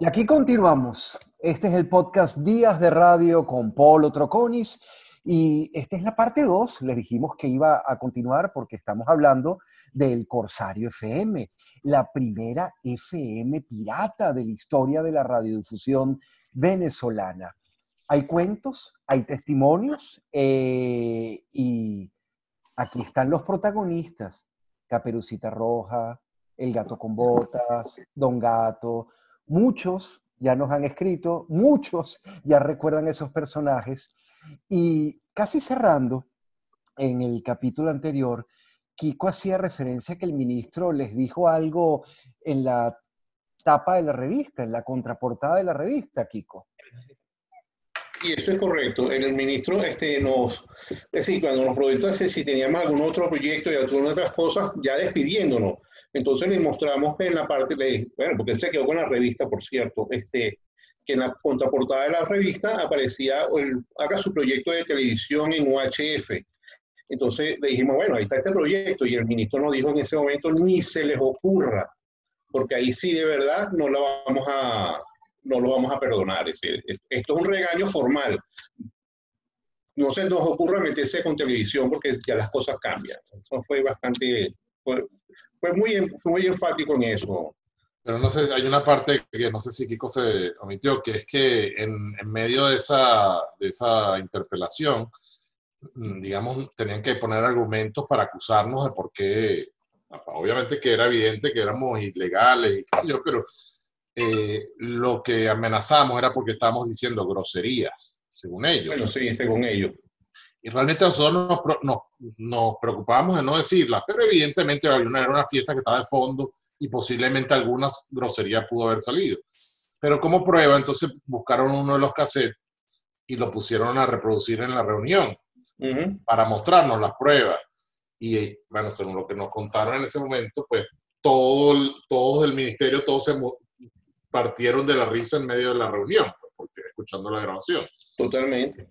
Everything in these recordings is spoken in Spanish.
Y aquí continuamos. Este es el podcast Días de Radio con Polo Troconis. Y esta es la parte 2. Les dijimos que iba a continuar porque estamos hablando del Corsario FM, la primera FM pirata de la historia de la radiodifusión venezolana. Hay cuentos, hay testimonios eh, y aquí están los protagonistas. Caperucita Roja, El Gato con Botas, Don Gato, Muchos ya nos han escrito, muchos ya recuerdan esos personajes. Y casi cerrando, en el capítulo anterior, Kiko hacía referencia a que el ministro les dijo algo en la tapa de la revista, en la contraportada de la revista, Kiko. Y eso es correcto. El ministro este, nos, es cuando nos proyectó si teníamos algún otro proyecto y algunas otras cosas, ya despidiéndonos, entonces le mostramos que en la parte, de, bueno, porque él se quedó con la revista, por cierto, este, que en la contraportada de la revista aparecía, el, haga su proyecto de televisión en UHF. Entonces le dijimos, bueno, ahí está este proyecto, y el ministro nos dijo en ese momento, ni se les ocurra, porque ahí sí de verdad no lo vamos a, no lo vamos a perdonar. esto es un regaño formal. No se nos ocurra meterse con televisión porque ya las cosas cambian. Eso fue bastante, fue muy, fue muy enfático en eso. Pero no sé, hay una parte que no sé si Kiko se omitió, que es que en, en medio de esa, de esa interpelación, mm, digamos, tenían que poner argumentos para acusarnos de por qué, obviamente que era evidente que éramos ilegales y qué sé yo, pero eh, lo que amenazamos era porque estábamos diciendo groserías, según ellos. Bueno, sí, según ellos. Y realmente nosotros nos, nos, nos preocupábamos de no decirlas, pero evidentemente era una fiesta que estaba de fondo y posiblemente algunas groserías pudo haber salido. Pero como prueba, entonces buscaron uno de los cassettes y lo pusieron a reproducir en la reunión para mostrarnos las pruebas. Y bueno, según lo que nos contaron en ese momento, pues todo, todos del ministerio, todos se partieron de la risa en medio de la reunión, pues, porque escuchando la grabación. Totalmente.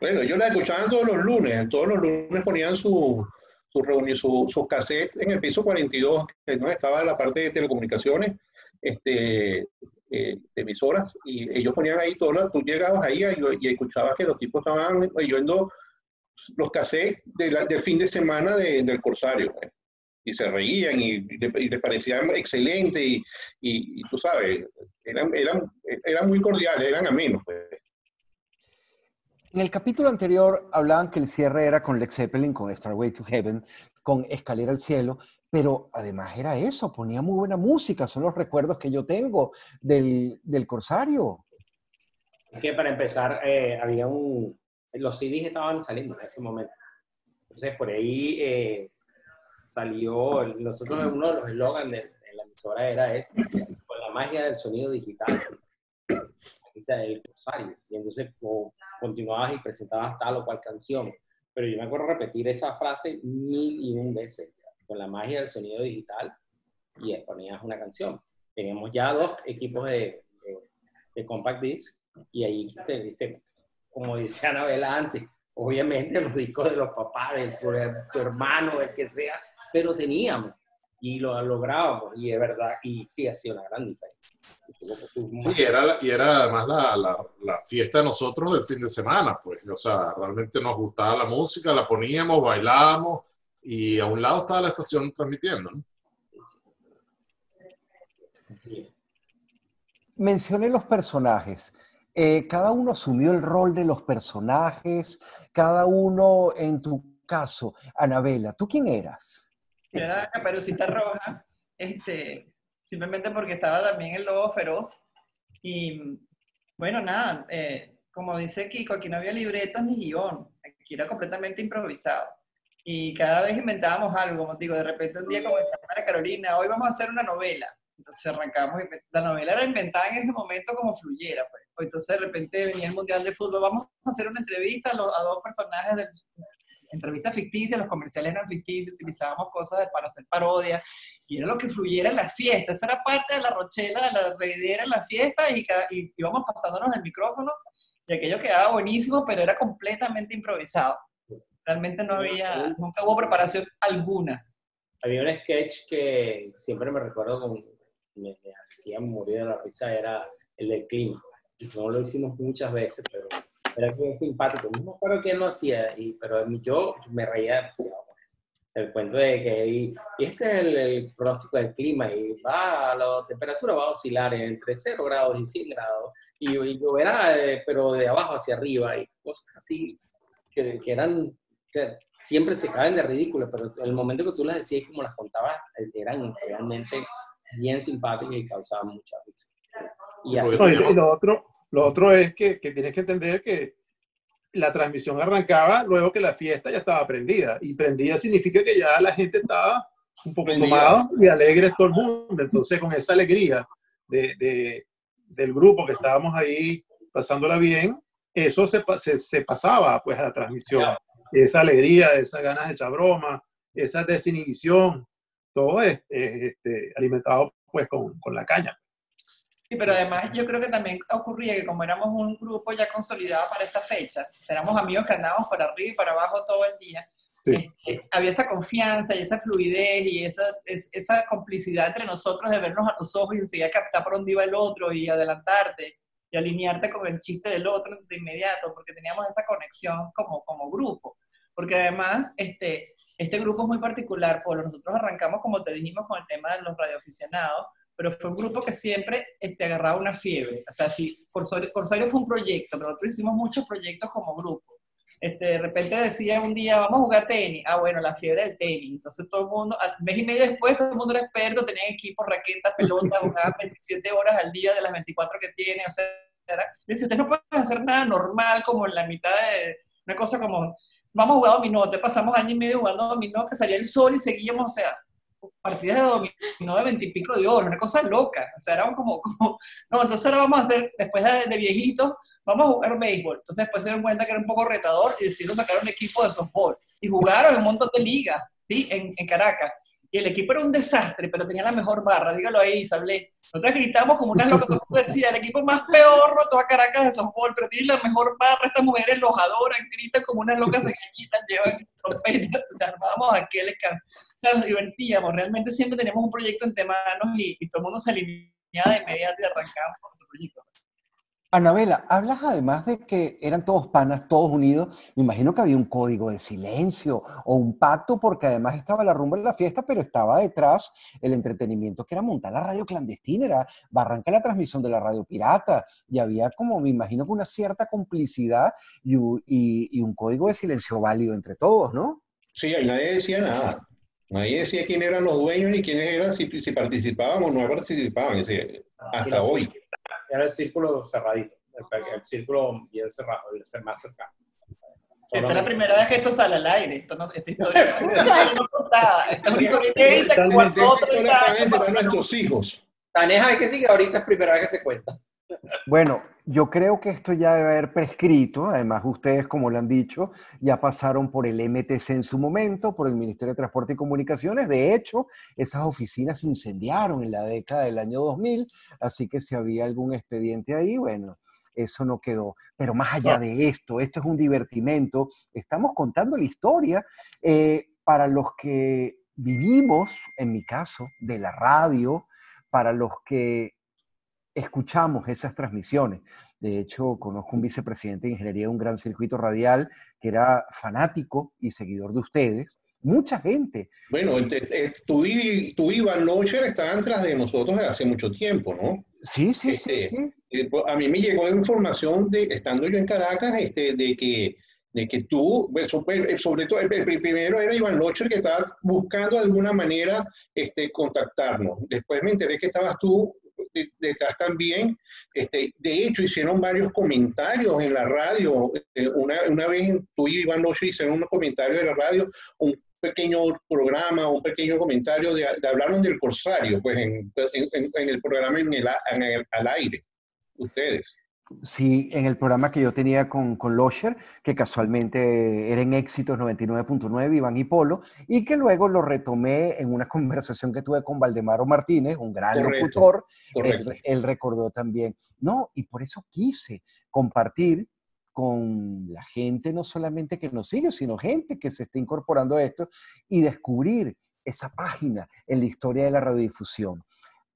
bueno, yo la escuchaban todos los lunes, todos los lunes ponían su, su reunión, su, su cassette en el piso 42, que no estaba la parte de telecomunicaciones, este, eh, emisoras, y ellos ponían ahí todo, tú llegabas ahí y, escuchabas que los tipos estaban oyendo los cassettes de del fin de semana del Corsario. Pues, y se reían y, les parecían excelentes y, y, tú sabes, eran, eran, eran muy cordiales, eran amenos. Pues. En el capítulo anterior hablaban que el cierre era con Led Zeppelin, con Starway to Heaven, con Escalera al Cielo, pero además era eso, ponía muy buena música, son los recuerdos que yo tengo del, del Corsario. Que para empezar, eh, había un... Los CDs estaban saliendo en ese momento. Entonces, por ahí eh, salió, nosotros uno de los eslogans de, la emisora era ese, con la magia del sonido digital del Rosario. Y entonces continuabas y presentabas tal o cual canción. Pero yo me acuerdo repetir esa frase mil y un veces, con la magia del sonido digital, y ponías una canción. Teníamos ya dos equipos de, de, compact disc, y ahí, viste, como dice Anabela antes, obviamente los discos de los papás, de tu, tu hermano, el que sea, pero teníamos y lo lográbamos y de verdad, y sí hacía una gran diferencia. Sí, era, y era además la, la, la, fiesta de nosotros del fin de semana, pues, o sea, realmente nos gustaba la música, la poníamos, bailábamos y a un lado estaba la estación transmitiendo, ¿no? Sí. Mencioné los personajes. Eh, cada uno asumió el rol de los personajes, cada uno en tu caso. Anabela, ¿tú quién eras? Yo era Caperucita Roja, este, simplemente porque estaba también el lobo feroz. Y bueno, nada, eh, como dice Kiko, aquí no había libretos ni guion, aquí era completamente improvisado. Y cada vez inventábamos algo, como digo, de repente un día como en Santa Carolina, hoy vamos a hacer una novela. Entonces arrancamos, la novela era inventada en ese momento como fluyera. Pues. Entonces de repente venía el Mundial de Fútbol, vamos a hacer una entrevista a, a dos personajes del, entrevistas ficticias, los comerciales eran ficticios, utilizábamos cosas para hacer parodia, y era lo que fluyera en la fiesta. Eso era parte de la rochela, de la reidera en la fiesta, y, y íbamos pasándonos el micrófono, y aquello quedaba buenísimo, pero era completamente improvisado. Realmente no había, nunca hubo preparación alguna. Había un sketch que siempre me recuerdo con, me, hacía morir de la risa era el del clima. No lo hicimos muchas veces, pero era bien simpático. No me acuerdo quién lo hacía, y, pero yo me reía demasiado el cuento de que y, este es el, pronóstico del clima y va, la temperatura va a oscilar entre 0 grados y 100 grados y, y lloverá, eh, pero de abajo hacia arriba y cosas así que, que eran, que siempre se caen de ridículo, pero el momento que tú las decías como las contabas eran realmente bien simpáticas y causaban mucha risa. Y, así lo, otro, lo otro es que, que tienes que entender que la transmisión arrancaba luego que la fiesta ya estaba prendida. Y prendida significa que ya la gente estaba un poco tomada y alegre todo el mundo. Entonces, con esa alegría de, del grupo que estábamos ahí pasándola bien, eso se, se, pasaba pues a la transmisión. Esa alegría, esas ganas de echar broma, esa desinhibición, todo es, este, alimentado pues con, con la caña. Sí, pero además yo creo que también ocurría que como éramos un grupo ya consolidado para esa fecha, éramos amigos que andábamos para arriba y para abajo todo el día, este, había esa confianza y esa fluidez y esa, esa complicidad entre nosotros de vernos a los ojos y enseguida captar por dónde iba el otro y adelantarte y alinearte con el chiste del otro de inmediato, porque teníamos esa conexión como, como grupo. Porque además, este, este grupo es muy particular, por nosotros arrancamos, como te dijimos, con el tema de los radioaficionados, pero fue un grupo que siempre este, agarraba una fiebre. O sea, si Corsario, fue un proyecto, pero nosotros hicimos muchos proyectos como grupo. Este, de repente decía un día, vamos a jugar tenis. Ah, bueno, la fiebre del tenis. Entonces todo el mundo, un mes y medio después, todo el mundo era experto, tenía equipos, raquetas, pelotas, jugaban 27 horas al día de las 24 que tiene. O sea, dice, ustedes no pueden hacer nada normal como en la mitad de una cosa como, vamos a jugar dominó. Te pasamos año y medio jugando dominó, que salía el sol y seguíamos, o sea, partidas de dominó de veintipico de oro, una cosa loca. O sea, era como, como, no, entonces ahora vamos a hacer, después de, viejitos, vamos a jugar béisbol. Entonces después se dieron cuenta que era un poco retador y decidieron sacar un equipo de softball. Y jugaron en un montón de ligas, ¿sí? En, en Caracas y el equipo era un desastre, pero tenía la mejor barra, dígalo ahí, Sablé. Nosotros gritamos como unas locas, como decía, el equipo más peor, toda Caracas de softball, pero tiene la mejor barra, estas mujeres lojadoras, gritan como unas locas engañitas, llevan trompetas, o sea, armábamos aquel escándalo. O sea, nos divertíamos, realmente siempre teníamos un proyecto entre manos y, todo el mundo se alineaba de inmediato y arrancábamos con nuestro proyecto. Anabela, hablas además de que eran todos panas, todos unidos. Me imagino que había un código de silencio o un pacto, porque además estaba la rumba en la fiesta, pero estaba detrás el entretenimiento que era montar la radio clandestina, era barranca la transmisión de la radio pirata, y había como, me imagino que una cierta complicidad y, un código de silencio válido entre todos, ¿no? Sí, ahí nadie decía nada. Nadie decía quién eran los dueños ni quiénes eran, si, si participaban o no participaban, hasta hoy era el círculo cerradito, el, círculo bien cerrado, el más cercano. Esta es la primera vez que esto sale al aire, esto no, esta historia no contada, esta es una historia para nuestros hijos. Taneja es que sí, que ahorita es primera vez que se cuenta. Bueno, yo creo que esto ya debe haber prescrito, además ustedes, como lo han dicho, ya pasaron por el MTC en su momento, por el Ministerio de Transporte y Comunicaciones, de hecho, esas oficinas se incendiaron en la década del año 2000, así que si había algún expediente ahí, bueno, eso no quedó. Pero más allá de esto, esto es un divertimento, estamos contando la historia eh, para los que vivimos, en mi caso, de la radio, para los que escuchamos esas transmisiones. De hecho, conozco un vicepresidente de ingeniería de un gran circuito radial que era fanático y seguidor de ustedes. Mucha gente. Bueno, tú, y, tú Iván Locher estaban tras de nosotros desde hace mucho tiempo, ¿no? Sí, sí, sí, este, eh, pues, A mí me llegó información de, estando yo en Caracas, este, de que de que tú, sobre todo, el, primero era Iván Locher que estaba buscando de alguna manera este, contactarnos. Después me enteré que estabas tú detrás también. Este, de hecho, hicieron varios comentarios en la radio. Eh, una, una vez tú y Iván Loche hicieron unos comentarios en la radio, un pequeño programa, un pequeño comentario de, hablaron del Corsario, pues en, en, el programa en el, al aire, ustedes. Sí, en el programa que yo tenía con, con Losher, que casualmente era en Éxitos 99.9, Iván y Polo, y que luego lo retomé en una conversación que tuve con Valdemaro Martínez, un gran locutor. Él, recordó también. No, y por eso quise compartir con la gente, no solamente que nos sigue, sino gente que se está incorporando a esto y descubrir esa página en la historia de la radiodifusión.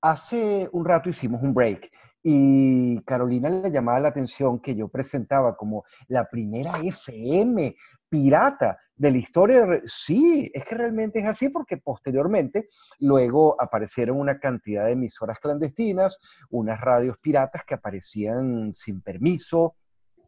Hace un rato hicimos un break y Carolina le llamaba la atención que yo presentaba como la primera FM pirata de la historia. Sí, es que realmente es así porque posteriormente luego aparecieron una cantidad de emisoras clandestinas, unas radios piratas que aparecían sin permiso,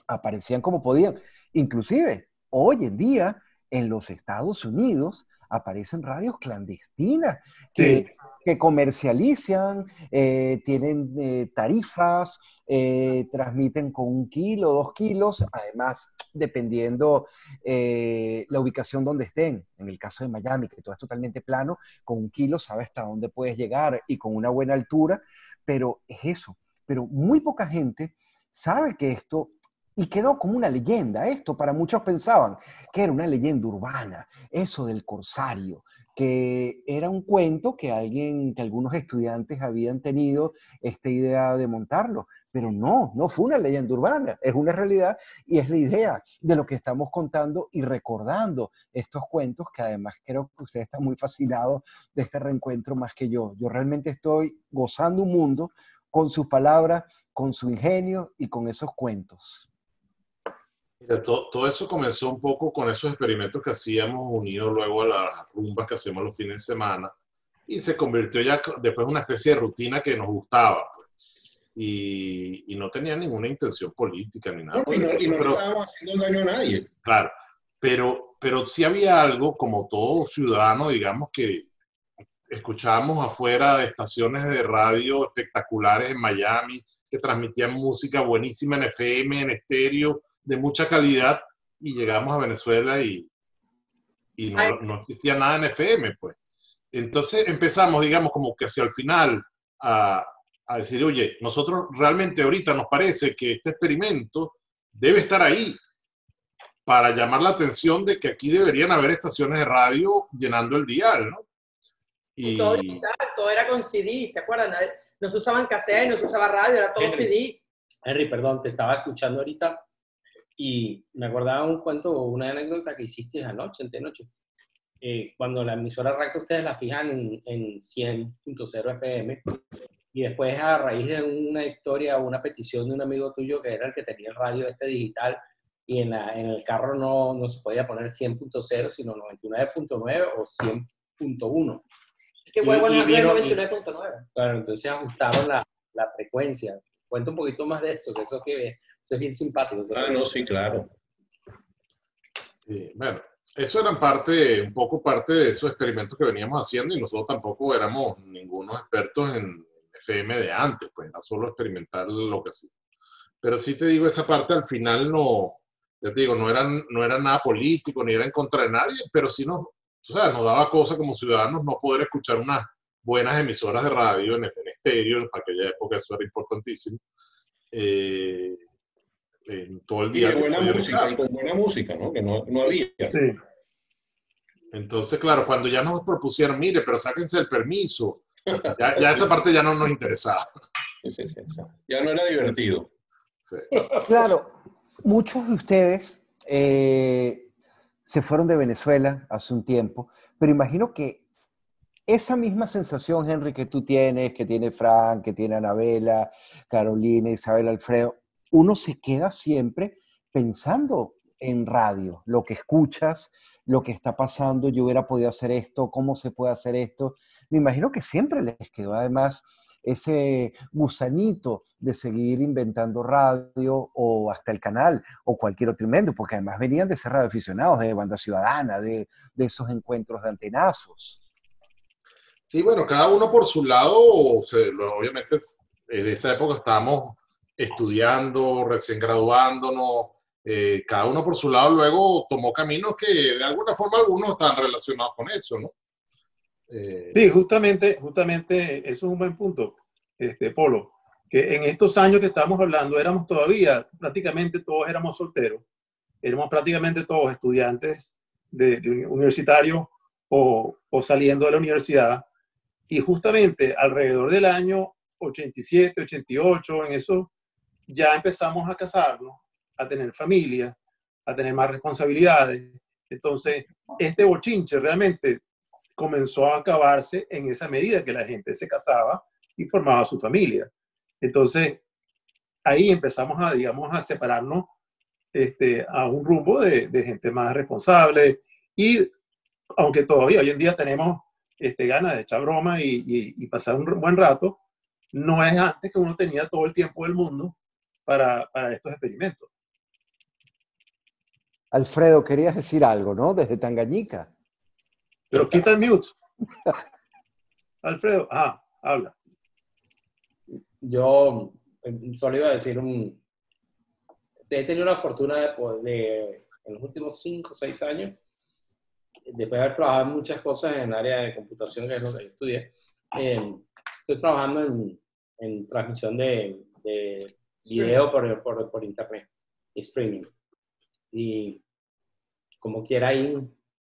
aparecían como podían. Inclusive, hoy en día, en los Estados Unidos, aparecen radios clandestinas que, comercializan, eh, tienen eh, tarifas, eh, transmiten con un kilo, dos kilos, además dependiendo la ubicación donde estén. En el caso de Miami, que todo es totalmente plano, con un kilo sabes hasta dónde puedes llegar y con una buena altura, pero es eso. Pero muy poca gente sabe que esto y quedó como una leyenda. Esto para muchos pensaban que era una leyenda urbana, eso del corsario, que era un cuento que alguien, que algunos estudiantes habían tenido esta idea de montarlo, pero no, no fue una leyenda urbana, es una realidad y es la idea de lo que estamos contando y recordando estos cuentos que además creo que usted está muy fascinado de este reencuentro más que yo. Yo realmente estoy gozando un mundo con sus palabras, con su ingenio y con esos cuentos todo, eso comenzó un poco con esos experimentos que hacíamos unidos luego a las rumbas que hacemos los fines de semana y se convirtió ya después en una especie de rutina que nos gustaba. Pues. Y, no tenía ninguna intención política ni nada. y no, estábamos haciendo daño a nadie. Claro, pero, pero sí había algo, como todo ciudadano, digamos, que escuchábamos afuera de estaciones de radio espectaculares en Miami que transmitían música buenísima en FM, en estéreo, de mucha calidad y llegamos a Venezuela y, y no, no, existía nada en FM, pues. Entonces empezamos, digamos, como que hacia el final a, a decir, oye, nosotros realmente ahorita nos parece que este experimento debe estar ahí para llamar la atención de que aquí deberían haber estaciones de radio llenando el dial, ¿no? Y... Todo todo era con CD, ¿te acuerdas? No se usaban cassette, no se usaba radio, era todo CD. Henry, perdón, te estaba escuchando ahorita y me acordaba un cuento, una anécdota que hiciste anoche, antenoche. Eh, cuando la emisora arranca, ustedes la fijan en, en 100.0 FM y después a raíz de una historia o una petición de un amigo tuyo que era el que tenía el radio este digital y en, la, en el carro no, no se podía poner 100.0 sino 99.9 o 100.1. Qué bueno, 99.9. Claro, entonces ajustaron la, la frecuencia. Cuenta un poquito más de eso, que eso, que, es bien simpático. Ah, no, sí, claro. Sí, bueno, eso era parte, un poco parte de esos experimentos que veníamos haciendo y nosotros tampoco éramos ningunos expertos en FM de antes, pues era solo experimentar lo que sí. Pero sí te digo, esa parte al final no, ya te digo, no, eran, no era nada político, ni era en contra de nadie, pero sí nos, o sea, nos daba cosa como ciudadanos no poder escuchar unas buenas emisoras de radio en, en estéreo, en aquella época eso era importantísimo. Eh, en todo el día. Y buena música, y con buena música, ¿no? Que no, no había. Sí. Entonces, claro, cuando ya nos propusieron, mire, pero sáquense el permiso, ya, ya esa parte ya no nos interesaba. Sí, sí, sí, ya no era divertido. Claro, muchos de ustedes eh, se fueron de Venezuela hace un tiempo, pero imagino que esa misma sensación, Henry, que tú tienes, que tiene Frank, que tiene Anabela, Carolina, Isabel, Alfredo, uno se queda siempre pensando en radio, lo que escuchas, lo que está pasando, yo hubiera podido hacer esto, cómo se puede hacer esto. Me imagino que siempre les quedó además ese gusanito de seguir inventando radio o hasta el canal o cualquier otro invento, porque además venían de ser radioaficionados, de banda ciudadana, de, esos encuentros de antenazos. Sí, bueno, cada uno por su lado, obviamente en esa época estábamos estudiando, recién graduándonos, eh, cada uno por su lado luego tomó caminos que de alguna forma algunos están relacionados con eso, ¿no? Eh, sí, justamente, justamente eso es un buen punto, este, Polo, que en estos años que estamos hablando éramos todavía, prácticamente todos éramos solteros, éramos prácticamente todos estudiantes de, de universitarios o, o, saliendo de la universidad y justamente alrededor del año 87, 88, en eso ya empezamos a casarnos, a tener familia, a tener más responsabilidades. Entonces, este bochinche realmente comenzó a acabarse en esa medida que la gente se casaba y formaba su familia. Entonces, ahí empezamos a, digamos, a separarnos este, a un rumbo de, gente más responsable y aunque todavía hoy en día tenemos este, ganas de echar broma y, y, pasar un buen rato, no es antes que uno tenía todo el tiempo del mundo para, para estos experimentos. Alfredo, querías decir algo, ¿no? Desde Tangañica. Pero quita el mute. Alfredo, ah, habla. Yo eh, solo iba a decir un... He tenido la fortuna de, de en los últimos 5 o 6 años, después de haber trabajado en muchas cosas en el área de computación, que es lo que yo estudié, eh, estoy trabajando en, en transmisión de, de video por, por, por, internet streaming. Y como quiera, hay,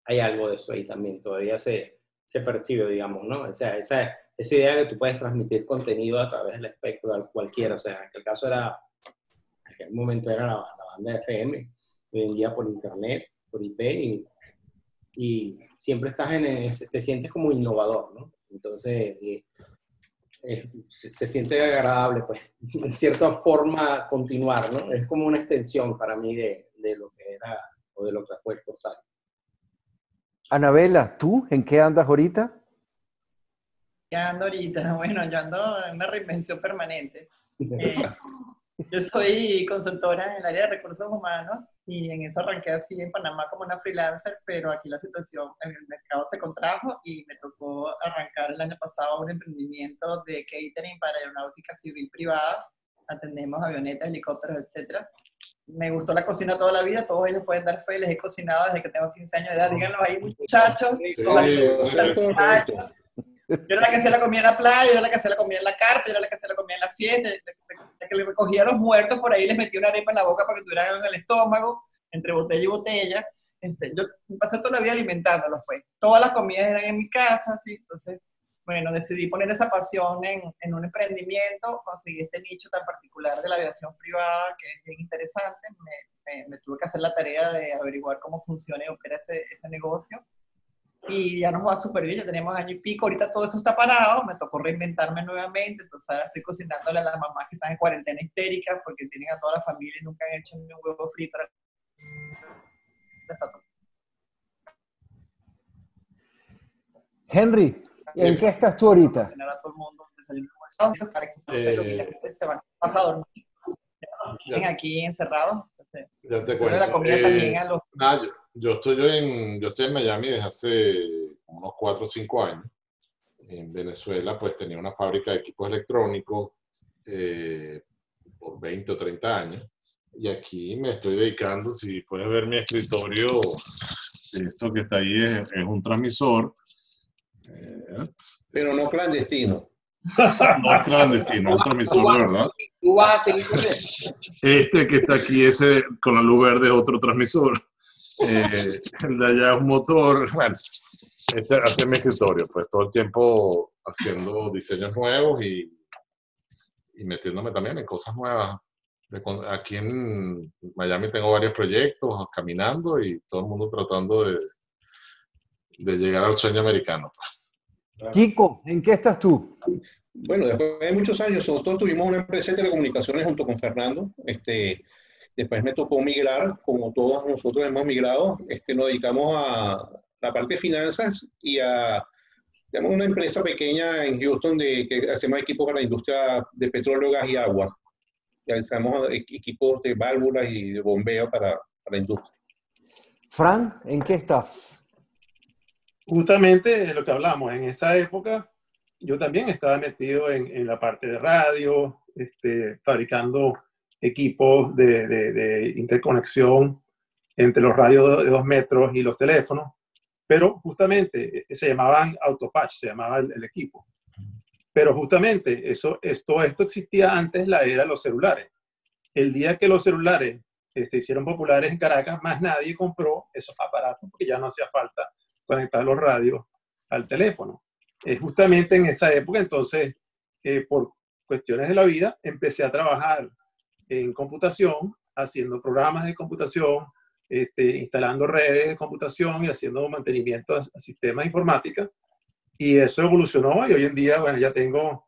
hay algo de eso ahí también, todavía se, se percibe, digamos, ¿no? O sea, esa, esa idea de que tú puedes transmitir contenido a través del espectro de cualquiera, o sea, en aquel caso era, en aquel momento era la, banda FM, hoy en día por internet, por IP, y, y siempre estás en ese, te sientes como innovador, ¿no? Entonces, se, siente agradable, pues, en cierta forma continuar, ¿no? Es como una extensión para mí de, de lo que era o de lo que fue el Corsario. Anabela, ¿tú en qué andas ahorita? ¿Qué ando ahorita? Bueno, yo ando en una reinvención permanente. Eh, yo soy consultora en el área de recursos humanos y en eso arranqué así en Panamá como una freelancer, pero aquí la situación el mercado se contrajo y me tocó arrancar el año pasado un emprendimiento de catering para aeronáutica civil privada. Atendemos avionetas, helicópteros, etcétera. Me gustó la cocina toda la vida, todos ellos pueden dar fe, les he cocinado desde que tengo 15 años de edad. Díganlo ahí, muchachos. Yo era la que se la comía en la playa, yo era la que se la comía en la carpa, yo era la que se la comía en la fiesta, la que le recogía a los muertos por ahí les metía una arepa en la boca para que tuvieran en el estómago, entre botella y botella. Este, yo pasé toda la vida alimentándolos, pues. Todas las comidas eran en mi casa, ¿sí? Entonces, bueno, decidí poner esa pasión en, en, un emprendimiento, conseguí este nicho tan particular de la aviación privada, que es bien interesante. Me, me, tuve que hacer la tarea de averiguar cómo funciona y opera ese, ese negocio y ya nos va súper bien, ya tenemos año y pico, ahorita todo eso está parado, me tocó reinventarme nuevamente, entonces ahora estoy cocinándole a las mamás que están en cuarentena histérica porque tienen a toda la familia y nunca han hecho ni un huevo frito. Henry, ¿en qué estás tú ahorita? Eh, aquí encerrados. Ya te cuento. La comida también a los... Yo estoy, yo, en, yo estoy en Miami desde hace unos 4 o 5 años. En Venezuela, pues tenía una fábrica de equipos electrónicos eh, por 20 o 30 años. Y aquí me estoy dedicando, si puedes ver mi escritorio, esto que está ahí es, un transmisor. Eh, Pero no clandestino. no es clandestino, es un transmisor de verdad. ¿Tú vas a seguir con Este que está aquí, ese con la luz verde, es otro transmisor eh, el de allá un motor, bueno, este hace mi escritorio, pues todo el tiempo haciendo diseños nuevos y, y metiéndome también en cosas nuevas. aquí en Miami tengo varios proyectos caminando y todo el mundo tratando de, de llegar al sueño americano. Pues. Kiko, ¿en qué estás tú? Bueno, después de muchos años, nosotros tuvimos una empresa de telecomunicaciones junto con Fernando. Este, Después me tocó migrar, como todos nosotros hemos migrado, este, nos dedicamos a la parte de finanzas y a tenemos una empresa pequeña en Houston de, que hacemos equipos para la industria de petróleo, gas y agua. Realizamos equipos de válvulas y de bombeo para, para la industria. Fran, ¿en qué estás? Justamente de lo que hablamos, en esa época yo también estaba metido en, en la parte de radio, este, fabricando equipos de, de, interconexión entre los radios de dos metros y los teléfonos, pero justamente eh, se llamaban autopatch, se llamaba el, equipo. Pero justamente eso, esto, esto existía antes la era de los celulares. El día que los celulares se este, hicieron populares en Caracas, más nadie compró esos aparatos porque ya no hacía falta conectar los radios al teléfono. Es justamente en esa época, entonces, eh, por cuestiones de la vida, empecé a trabajar en computación, haciendo programas de computación, este, instalando redes de computación y haciendo mantenimiento a, sistemas informáticos. Y eso evolucionó y hoy en día, bueno, ya tengo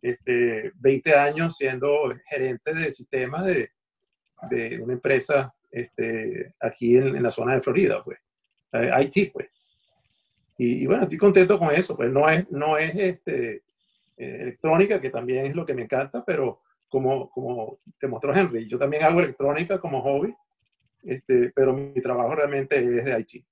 este, 20 años siendo gerente de sistemas de, de una empresa este, aquí en, en, la zona de Florida, pues, IT, pues. Y, bueno, estoy contento con eso, pues no es, no es este, eh, electrónica, que también es lo que me encanta, pero como, como te mostró Henry, yo también hago electrónica como hobby, este, pero mi trabajo realmente es de IT.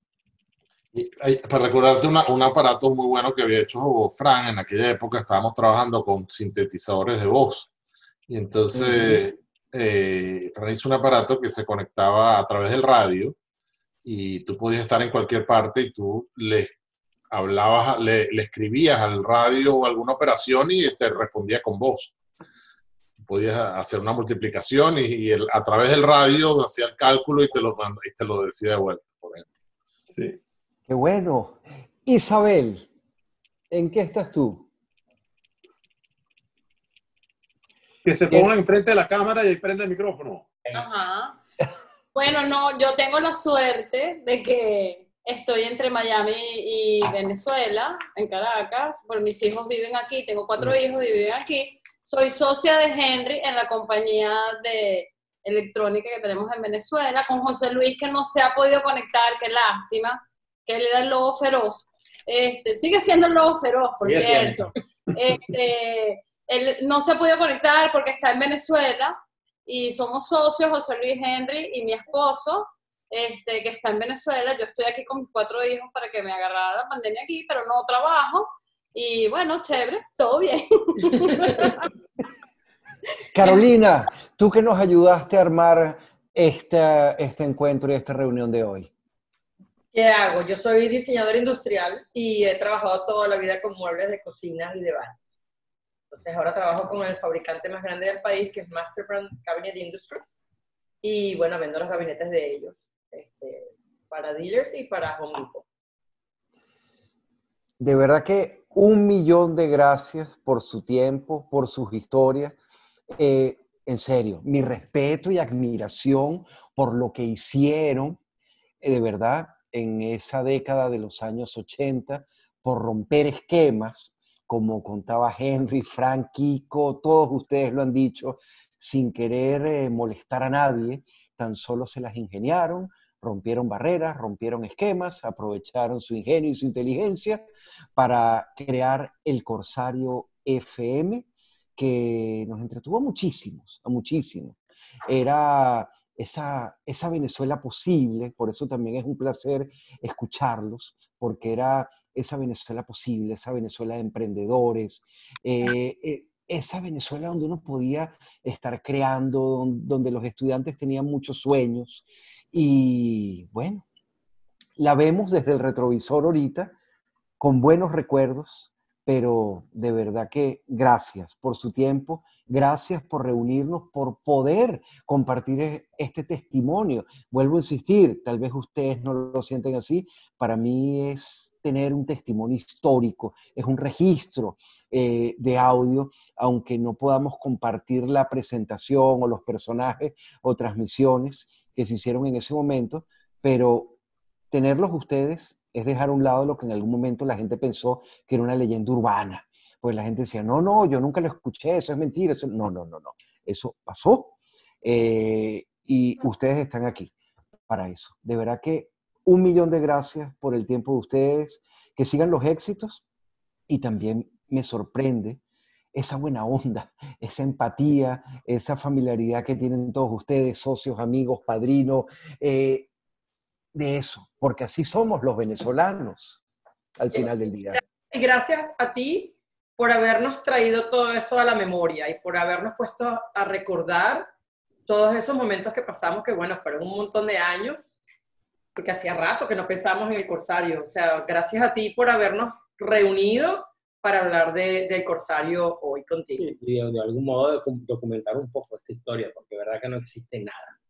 Y, para recordarte un aparato muy bueno que había hecho Fran, en aquella época estábamos trabajando con sintetizadores de voz. Y entonces eh, Fran hizo un aparato que se conectaba a través del radio y tú podías estar en cualquier parte y tú le hablabas, le, escribías al radio o alguna operación y te respondía con voz. Podías hacer una multiplicación y, a través del radio hacía el cálculo y te lo, y te lo decía de vuelta, por ejemplo. Sí. Qué bueno. Isabel, ¿en qué estás tú? Que se ponga enfrente de la cámara y prende el micrófono. Ajá. Bueno, no, yo tengo la suerte de que estoy entre Miami y Venezuela, en Caracas, porque mis hijos viven aquí, tengo cuatro hijos y viven aquí. Soy socia de Henry en la compañía de electrónica que tenemos en Venezuela, con José Luis que no se ha podido conectar, qué lástima, que él era el lobo feroz. Este, sigue siendo el lobo feroz, por cierto. Este, él no se ha podido conectar porque está en Venezuela y somos socios, José Luis Henry y mi esposo, este, que está en Venezuela. Yo estoy aquí con mis cuatro hijos para que me agarrara la pandemia aquí, pero no trabajo. Y bueno, chévere, todo bien. Carolina, tú que nos ayudaste a armar este, este encuentro y esta reunión de hoy. ¿Qué hago? Yo soy diseñador industrial y he trabajado toda la vida con muebles de cocinas y de baños. Entonces ahora trabajo con el fabricante más grande del país, que es Masterbrand Cabinet Industries. Y bueno, vendo los gabinetes de ellos este, para dealers y para Home Depot. De verdad que un millón de gracias por su tiempo, por sus historias. Eh, en serio, mi respeto y admiración por lo que hicieron, eh, de verdad, en esa década de los años 80 por romper esquemas, como contaba Henry, Frank, Kiko, todos ustedes lo han dicho, sin querer eh, molestar a nadie, tan solo se las ingeniaron, rompieron barreras, rompieron esquemas, aprovecharon su ingenio y su inteligencia para crear el Corsario FM, que nos entretuvo muchísimos, a muchísimos. Era esa, esa Venezuela posible, por eso también es un placer escucharlos, porque era esa Venezuela posible, esa Venezuela de emprendedores, eh, eh, esa Venezuela donde uno podía estar creando, donde los estudiantes tenían muchos sueños. Y bueno, la vemos desde el retrovisor ahorita, con buenos recuerdos, pero de verdad que gracias por su tiempo, gracias por reunirnos, por poder compartir e-, este testimonio. Vuelvo a insistir, tal vez ustedes no lo sienten así, para mí es tener un testimonio histórico, es un registro eh, de audio, aunque no podamos compartir la presentación o los personajes o transmisiones que se hicieron en ese momento, pero tenerlos ustedes es dejar a un lado lo que en algún momento la gente pensó que era una leyenda urbana. Pues la gente decía, no, no, yo nunca lo escuché, eso es mentira. No, no, no, no. Eso pasó. Eh, y ustedes están aquí para eso. De verdad que un millón de gracias por el tiempo de ustedes. Que sigan los éxitos. Y también me sorprende esa buena onda, esa empatía, esa familiaridad que tienen todos ustedes, socios, amigos, padrinos. Eh, de eso, porque así somos los venezolanos al final del día. Y gracias a ti por habernos traído todo eso a la memoria y por habernos puesto a recordar todos esos momentos que pasamos, que bueno, fueron un montón de años, porque hacía rato que no pensamos en el Corsario. O sea, gracias a ti por habernos reunido para hablar de, del Corsario hoy contigo. Y de, de algún modo documentar un poco esta historia, porque verdad que no existe nada.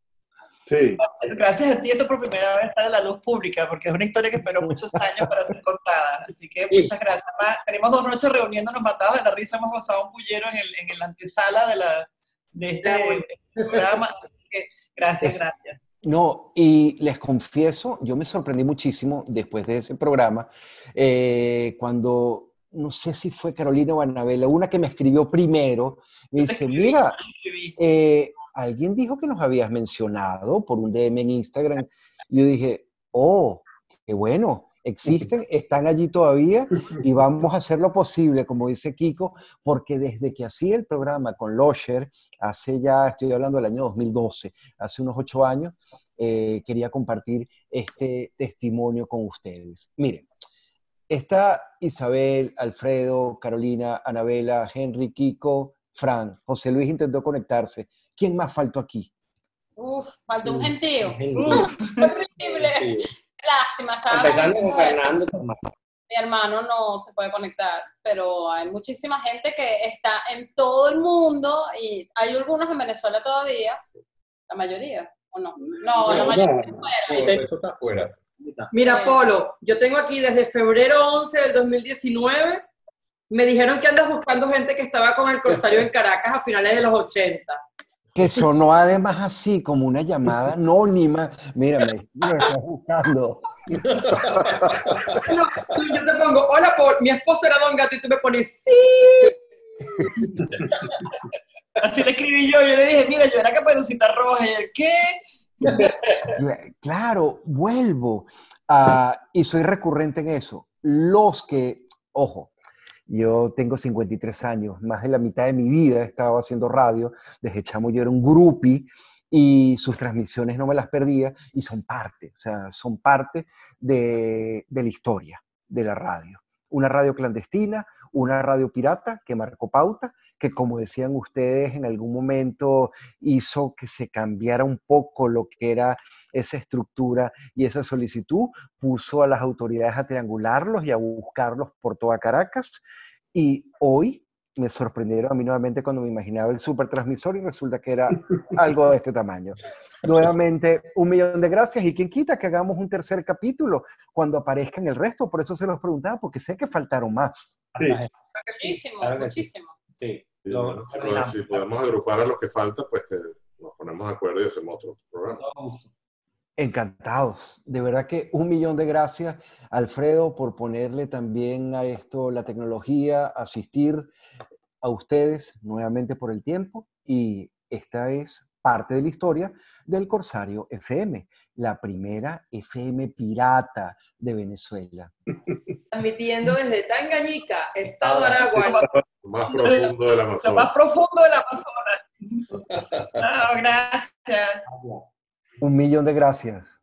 Sí. Gracias a ti, esto por primera vez está en la luz pública, porque es una historia que esperó muchos años para ser contada. Así que muchas gracias. tenemos dos noches reuniéndonos matados de la risa, hemos gozado un pullero en, el, en la antesala de, la, de este programa. Así que gracias, gracias. No, y les confieso, yo me sorprendí muchísimo después de ese programa, eh, cuando no sé si fue Carolina o Anabela, una que me escribió primero, me dice, mira, eh, alguien dijo que nos habías mencionado por un DM en Instagram. Y yo dije, oh, qué bueno, existen, están allí todavía y vamos a hacer lo posible, como dice Kiko, porque desde que hacía el programa con Losher, hace ya, estoy hablando del año 2012, hace unos ocho años, eh, quería compartir este testimonio con ustedes. Miren, está Isabel, Alfredo, Carolina, Anabela, Henry, Kiko, Fran, José Luis intentó conectarse. ¿Quién más faltó aquí? Uf, faltó un gentío. Uf, horrible. Lástima, estaba Empezando con Fernando. Mi hermano no se puede conectar, pero hay muchísima gente que está en todo el mundo y hay algunos en Venezuela todavía, la mayoría, ¿o no? No, la mayoría está fuera. Eso está fuera. Mira, Polo, yo tengo aquí desde febrero 11 del 2019, me dijeron que andas buscando gente que estaba con el Corsario en Caracas a finales de los 80 que sonó además así como una llamada anónima. Mírame, me estás buscando. yo te pongo, hola Paul, mi esposo era Don Gato y tú me pones, sí. Así le escribí yo, yo le dije, mira, yo era Caperucita Roja, y ¿qué? Claro, vuelvo. Uh, y soy recurrente en eso. Los que, ojo, yo tengo 53 años, más de la mitad de mi vida he estado haciendo radio. Desde chamo yo era un groupie y sus transmisiones no me las perdía y son parte, o sea, son parte de la historia de la radio. Una radio clandestina, una radio pirata que marcó pauta, que como decían ustedes en algún momento hizo que se cambiara un poco lo que era esa estructura y esa solicitud, puso a las autoridades a triangularlos y a buscarlos por toda Caracas. Y hoy me sorprendieron a mí nuevamente cuando me imaginaba el super transmisor y resulta que era algo de este tamaño. Nuevamente, un millón de gracias y quien quita que hagamos un tercer capítulo cuando aparezcan el resto, por eso se los preguntaba, porque sé que faltaron más. Sí. Muchísimo, muchísimo. Sí. si podemos agrupar a los que faltan, pues nos ponemos de acuerdo y hacemos otro programa. Encantados. De verdad que un millón de gracias, Alfredo, por ponerle también a esto la tecnología, asistir a ustedes nuevamente por el tiempo. Y esta es parte de la historia del Corsario FM, la primera FM pirata de Venezuela. Transmitiendo desde Tangañica, Estado de Aragua. Lo más profundo del Amazonas. Lo más profundo del Amazonas. gracias. Un millón de gracias.